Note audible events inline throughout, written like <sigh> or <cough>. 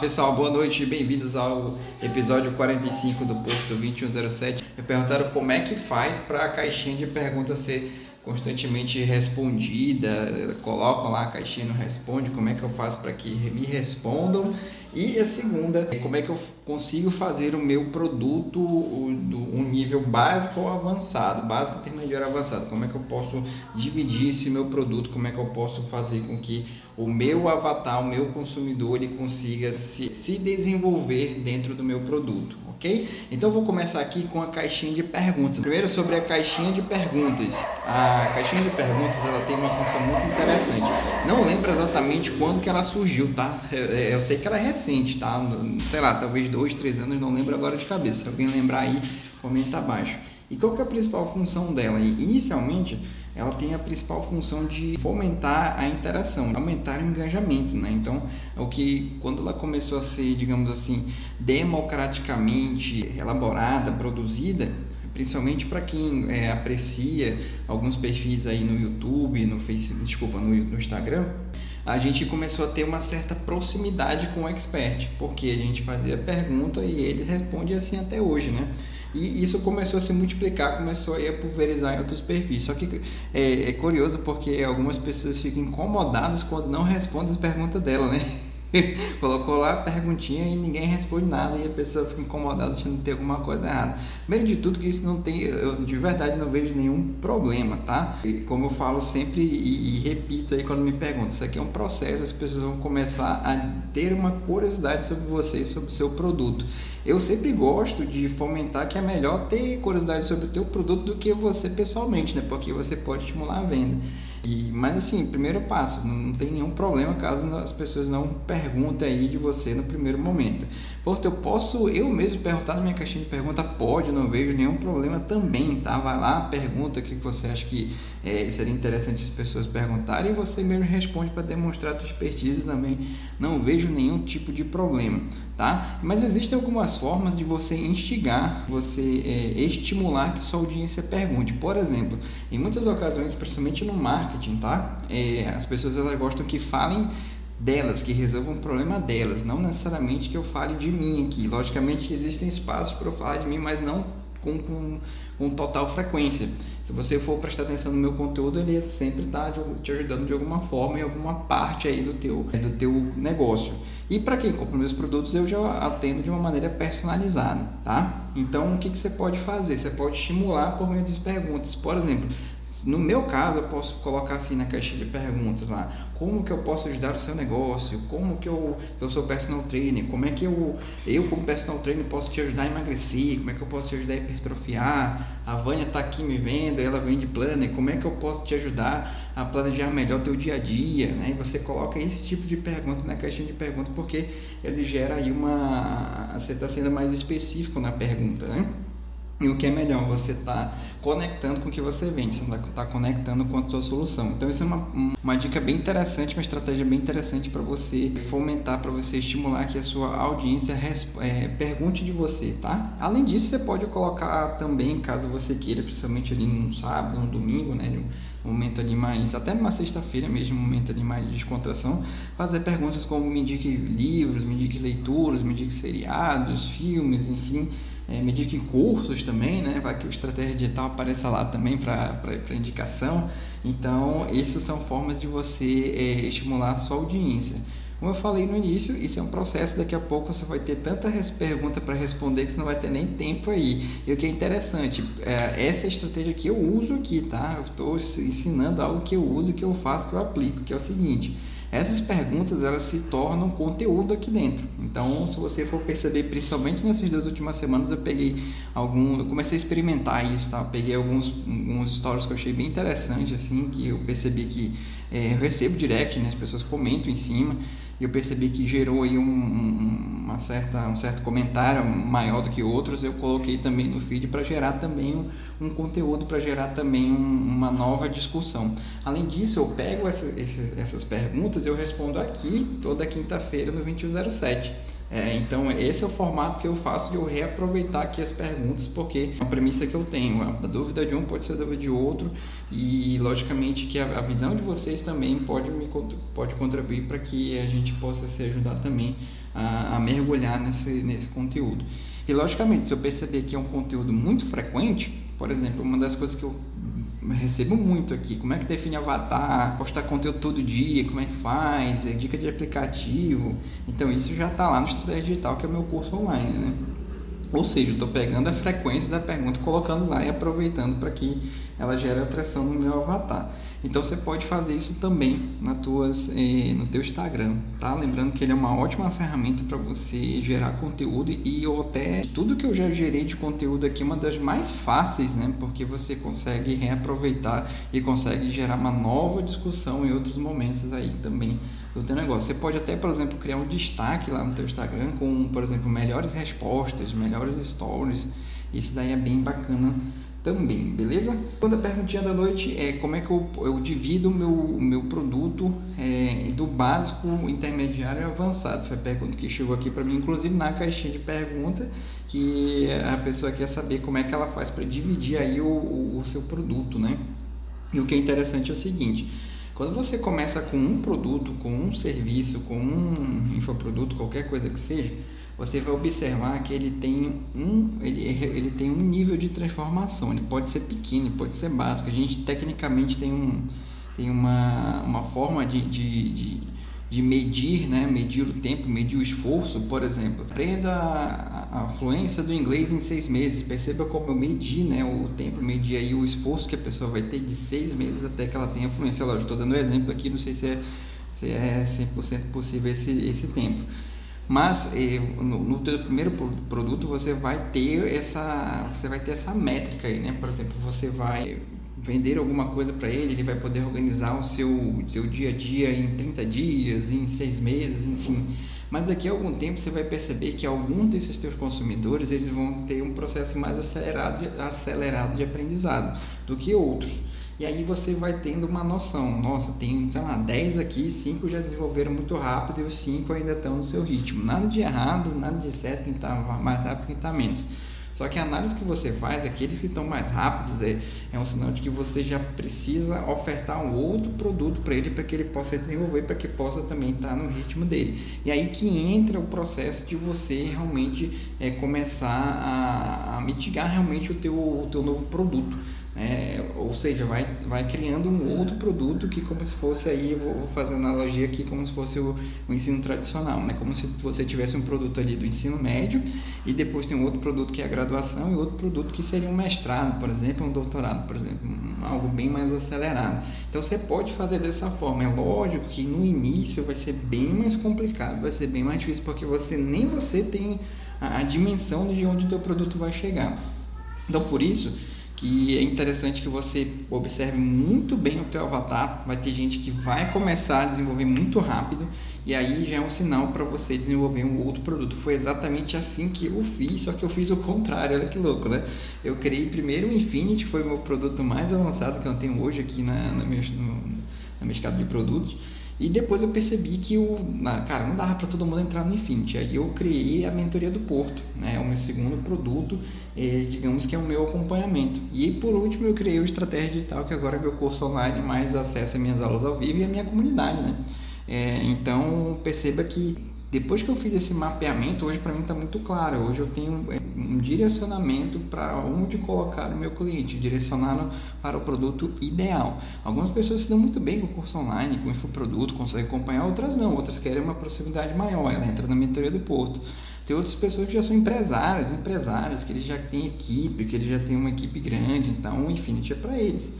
pessoal, boa noite, bem-vindos ao episódio 45 do Porto 2107. Me perguntaram como é que faz para a caixinha de perguntas ser constantemente respondida, colocam lá a caixinha não responde, como é que eu faço para que me respondam? E a segunda, como é que eu consigo fazer o meu produto um nível básico ou avançado, básico, intermediário, avançado, como é que eu posso dividir esse meu produto, como é que eu posso fazer com que o meu avatar, o meu consumidor, ele consiga se, se desenvolver dentro do meu produto, ok? Então vou começar aqui com a caixinha de perguntas. Primeiro sobre a caixinha de perguntas. A caixinha de perguntas ela tem uma função muito interessante. Não lembro exatamente quando que ela surgiu, tá? Eu, eu sei que ela é recente, tá? Sei lá, talvez dois, três anos, não lembro agora de cabeça. Se alguém lembrar aí, comenta abaixo. E qual que é a principal função dela? Inicialmente, ela tem a principal função de fomentar a interação, aumentar o engajamento, né? Então, o que quando ela começou a ser, digamos assim, democraticamente elaborada, produzida, principalmente para quem é, aprecia alguns perfis aí no YouTube, no Facebook, desculpa, no, no Instagram, a gente começou a ter uma certa proximidade com o expert, porque a gente fazia pergunta e ele responde assim até hoje, né? E isso começou a se multiplicar, começou a pulverizar em outros perfis. Só que é, é curioso porque algumas pessoas ficam incomodadas quando não respondem as perguntas dela, né? <laughs> Colocou lá a perguntinha e ninguém responde nada e a pessoa fica incomodada achando que tem alguma coisa errada. Primeiro de tudo que isso não tem, eu de verdade não vejo nenhum problema, tá? E como eu falo sempre e, e, repito aí quando me perguntam, isso aqui é um processo, as pessoas vão começar a ter uma curiosidade sobre você, sobre o seu produto. Eu sempre gosto de fomentar que é melhor ter curiosidade sobre o teu produto do que você pessoalmente, né? Porque você pode estimular a venda. E, mas assim, primeiro passo, não tem nenhum problema caso as pessoas não perguntem aí de você no primeiro momento. Portanto, eu posso eu mesmo perguntar na minha caixinha de pergunta, pode, não vejo nenhum problema também, tá? Vai lá, pergunta o que você acha que é, seria interessante as pessoas perguntarem e você mesmo responde para demonstrar a sua expertise também. Não vejo nenhum tipo de problema, tá? Mas existem algumas formas de você instigar, você é, estimular que sua audiência pergunte. Por exemplo, em muitas ocasiões, principalmente no marketing, tá? É, as pessoas elas gostam que falem delas, que resolvam o problema delas, não necessariamente que eu fale de mim aqui. Logicamente existem espaços para eu falar de mim, mas não com, com, com total frequência. Se você for prestar atenção no meu conteúdo, ele é sempre está te ajudando de alguma forma em alguma parte aí do teu, do teu negócio. E para quem compra meus produtos, eu já atendo de uma maneira personalizada, tá? Então, o que, que você pode fazer? Você pode estimular por meio de perguntas. Por exemplo, no meu caso, eu posso colocar assim na caixinha de perguntas lá, como que eu posso ajudar o seu negócio? Como que eu, eu sou personal trainer, como é que eu, eu como personal trainer posso te ajudar a emagrecer? Como é que eu posso te ajudar a hipertrofiar? A Vânia está aqui me vendo, ela vende planner, como é que eu posso te ajudar a planejar melhor teu dia a dia? Né? E você coloca esse tipo de pergunta na caixinha de perguntas porque ele gera aí uma... você está sendo mais específico na pergunta, né? E o que é melhor, você está conectando com o que você vende, você está conectando com a sua solução. Então, isso é uma, uma dica bem interessante, uma estratégia bem interessante para você fomentar, para você estimular que a sua audiência é, pergunte de você, tá? Além disso, você pode colocar também, caso você queira, principalmente ali num sábado, num domingo, né? Um momento ali mais, até numa sexta-feira mesmo, um momento ali mais de descontração, fazer perguntas como me indique livros, me indique leituras, me indique seriados, filmes, enfim é, me indique cursos também, né? Para que o Estratégia Digital apareça lá também para indicação. Então, essas são formas de você é, estimular a sua audiência. Como eu falei no início, isso é um processo, daqui a pouco você vai ter tanta pergunta para responder que você não vai ter nem tempo aí. E o que é interessante, é, essa é estratégia que eu uso aqui, tá? Eu estou ensinando algo que eu uso, que eu faço, que eu aplico, que é o seguinte. Essas perguntas, elas se tornam conteúdo aqui dentro. Então, se você for perceber, principalmente nessas duas últimas semanas, eu peguei algum... Eu comecei a experimentar isso, tá? Eu peguei alguns, alguns stories que eu achei bem interessante, assim, que eu percebi que é, eu recebo direct, né? As pessoas comentam em cima e eu percebi que gerou aí um, um, certa, um certo comentário maior do que outros, eu coloquei também no feed para gerar também um, um conteúdo, para gerar também uma nova discussão. Além disso, eu pego essa, essas perguntas e eu respondo aqui toda quinta-feira no 2107. É, então, esse é o formato que eu faço de eu reaproveitar aqui as perguntas, porque é uma premissa que eu tenho, a dúvida de um pode ser a dúvida de outro, e logicamente que a, a visão de vocês também pode, me, pode contribuir para que a gente possa se ajudar também a, a mergulhar nesse, nesse conteúdo. E logicamente, se eu perceber que é um conteúdo muito frequente, por exemplo, uma das coisas que eu recebo muito aqui, como é que define avatar, postar conteúdo todo dia, como é que faz, é dica de aplicativo. Então isso já está lá no Estratégia Digital, que é o meu curso online, né? Ou seja, eu estou pegando a frequência da pergunta, colocando lá e aproveitando para que ela gere atração no meu avatar. Então você pode fazer isso também na tuas, eh, no teu Instagram, tá? Lembrando que ele é uma ótima ferramenta para você gerar conteúdo e eu até tudo que eu já gerei de conteúdo aqui é uma das mais fáceis, né? Porque você consegue reaproveitar e consegue gerar uma nova discussão em outros momentos aí também do teu negócio. Você pode até, por exemplo, criar um destaque lá no teu Instagram com, por exemplo, melhores respostas, melhores stories. Isso daí é bem bacana também, beleza? Segunda perguntinha da noite é como é que eu, eu divido o meu, meu produto é, do básico, intermediário e avançado. Foi a pergunta que chegou aqui para mim, inclusive na caixinha de pergunta, que a pessoa quer saber como é que ela faz para dividir aí o, o, o seu produto, né? E o que é interessante é o seguinte, quando você começa com um produto, com um serviço, com um infoproduto, qualquer coisa que seja, você vai observar que ele tem um, ele, <laughs> ele tem um nível de transformação. Ele pode ser pequeno, pode ser básico. A gente tecnicamente tem, um, tem uma, uma forma de, de, de, de medir, né? medir o tempo, medir o esforço. Por exemplo, aprenda a, a fluência do inglês em seis meses. Perceba como eu medi né? o tempo, medi aí o esforço que a pessoa vai ter de seis meses até que ela tenha fluência. Lógico, estou dando um exemplo aqui, não sei se é, se é 100% possível esse, esse tempo. Mas eh, no, no teu primeiro produto você vai ter essa, você vai ter essa métrica aí, né? Por exemplo, você vai vender alguma coisa para ele, ele vai poder organizar o seu, seu dia a dia em 30 dias, em 6 meses, enfim. Mas daqui a algum tempo você vai perceber que alguns desses teus consumidores eles vão ter um processo mais acelerado, acelerado de aprendizado do que outros. E aí você vai tendo uma noção, nossa, tem, sei lá, 10 aqui, 5 já desenvolveram muito rápido e os 5 ainda estão no seu ritmo. Nada de errado, nada de certo, quem está mais rápido, quem está menos. Só que a análise que você faz, aqueles que estão mais rápidos, é, é um sinal de que você já precisa ofertar um outro produto para ele para que ele possa desenvolver, para que possa também estar tá no ritmo dele. E aí que entra o processo de você realmente é, começar a, a mitigar realmente o teu, o teu novo produto. É, ou seja, vai, vai criando um outro produto que como se fosse aí, vou, vou fazer analogia aqui como se fosse o, o, ensino tradicional, né? como se você tivesse um produto ali do ensino médio e depois tem um outro produto que é a graduação e outro produto que seria um mestrado, por exemplo, um doutorado, por exemplo, um, algo bem mais acelerado. Então você pode fazer dessa forma. É lógico que no início vai ser bem mais complicado, vai ser bem mais difícil porque você nem você tem a, a dimensão de onde o teu produto vai chegar. Então por isso que é interessante que você observe muito bem o teu avatar. Vai ter gente que vai começar a desenvolver muito rápido e aí já é um sinal para você desenvolver um outro produto. Foi exatamente assim que eu fiz, só que eu fiz o contrário. Olha que louco, né? Eu criei primeiro o Infinity, que foi o meu produto mais avançado que eu tenho hoje aqui na, na, minha, no, minha escada de produtos. E depois eu percebi que o cara não dava para todo mundo entrar no Infinity. Aí eu criei a mentoria do Porto, né? O meu segundo produto, é, digamos que é o meu acompanhamento. E por último eu criei o Estratégia Digital, que agora é meu curso online, mais acesso às minhas aulas ao vivo e a minha comunidade, né? É, então perceba que depois que eu fiz esse mapeamento, hoje para mim está muito claro. Hoje eu tenho é, um direcionamento para onde colocar o meu cliente, direcioná-lo para o produto ideal. Algumas pessoas se dão muito bem com o curso online, com o infoproduto, conseguem acompanhar, outras não. Outras querem uma proximidade maior, ela entra na mentoria do Porto. Tem outras pessoas que já são empresários, empresárias, que eles já têm equipe, que eles já têm uma equipe grande, então Infinity é para eles.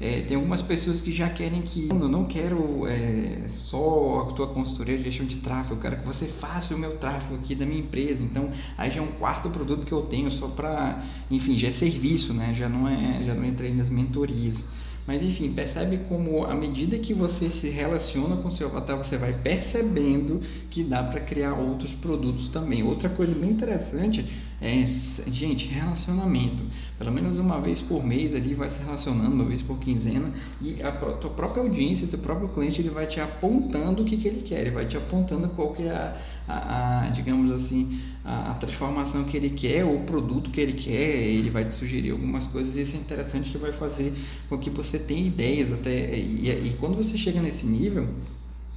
É, tem algumas pessoas que já querem que eu não quero é, só a tua consultoria de gestão de tráfego, eu quero que você faça o meu tráfego aqui da minha empresa. Então, aí já é um quarto produto que eu tenho só para, enfim, já é serviço, né? Já não é, já não entrei nas mentorias. Mas enfim, percebe como à medida que você se relaciona com o seu avatar, você vai percebendo que dá para criar outros produtos também. Outra coisa bem interessante é, gente, relacionamento. Pelo menos uma vez por mês ali vai se relacionando, uma vez por quinzena, e a tua própria audiência, teu próprio cliente, ele vai te apontando o que, que ele quer, ele vai te apontando qual que é a, a, a digamos assim, a, a, transformação que ele quer, ou o produto que ele quer, ele vai te sugerir algumas coisas, e isso é interessante que vai fazer com que você tenha ideias até, e, e quando você chega nesse nível,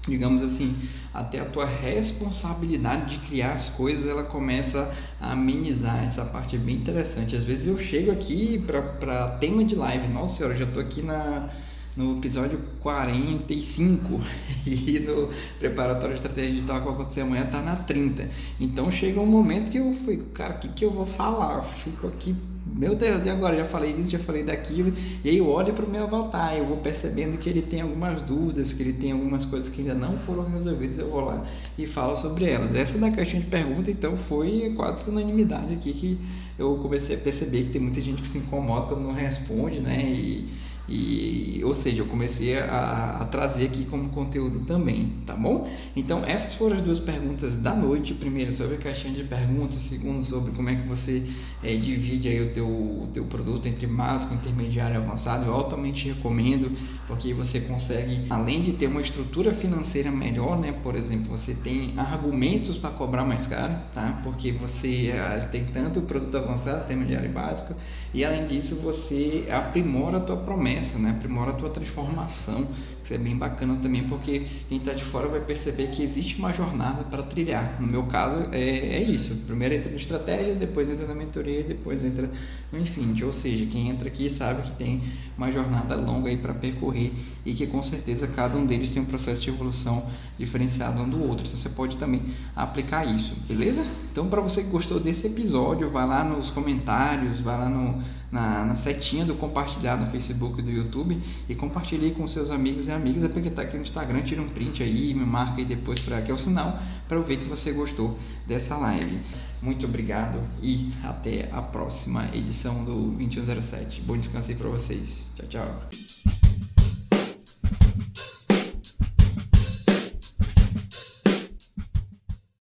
digamos assim, até a tua responsabilidade de criar as coisas, ela começa a amenizar. Essa parte é bem interessante. Às vezes eu chego aqui para tema de live, nossa senhora, já estou aqui na no episódio 45 <laughs> e no preparatório de estratégia digital que vai acontecer amanhã está na 30. Então chega um momento que eu fico, cara, o que, que eu vou falar? Eu fico aqui, meu Deus, e agora? Já falei disso, já falei daquilo, e aí eu olho para o meu avatar, eu vou percebendo que ele tem algumas dúvidas, que ele tem algumas coisas que ainda não foram resolvidas, eu vou lá e falo sobre elas. Essa da caixinha de pergunta, então, foi quase que unanimidade aqui que eu comecei a perceber que tem muita gente que se incomoda quando não responde, né? E, e, ou seja, eu comecei a, a, trazer aqui como conteúdo também, tá bom? Então, essas foram as duas perguntas da noite. Primeiro, sobre a caixinha de perguntas. Segundo, sobre como é que você é, divide aí o teu, o teu produto entre básico, intermediário e avançado. Eu altamente recomendo, porque você consegue, além de ter uma estrutura financeira melhor, né? Por exemplo, você tem argumentos para cobrar mais caro, tá? Porque você é, tem tanto produto avançado, intermediário e básico. E, além disso, você aprimora a tua promessa promessa, né? aprimora a tua transformação. Isso é bem bacana também, porque quem está de fora vai perceber que existe uma jornada para trilhar. No meu caso, é, é isso. Primeiro entra na estratégia, depois entra na mentoria, depois entra no Infinity. Ou seja, quem entra aqui sabe que tem uma jornada longa aí para percorrer e que com certeza cada um deles tem um processo de evolução diferenciado um do outro. Então você pode também aplicar isso, beleza? Então, para você que gostou desse episódio, vai lá nos comentários, vai lá no, na, na setinha do compartilhar no Facebook e do YouTube e compartilhe com seus amigos amigas. É porque tá aqui no Instagram, tira um print aí, me marca aí depois para que é o sinal para eu ver que você gostou dessa live. Muito obrigado e até a próxima edição do 2107. Bom descanso aí para vocês. Tchau, tchau.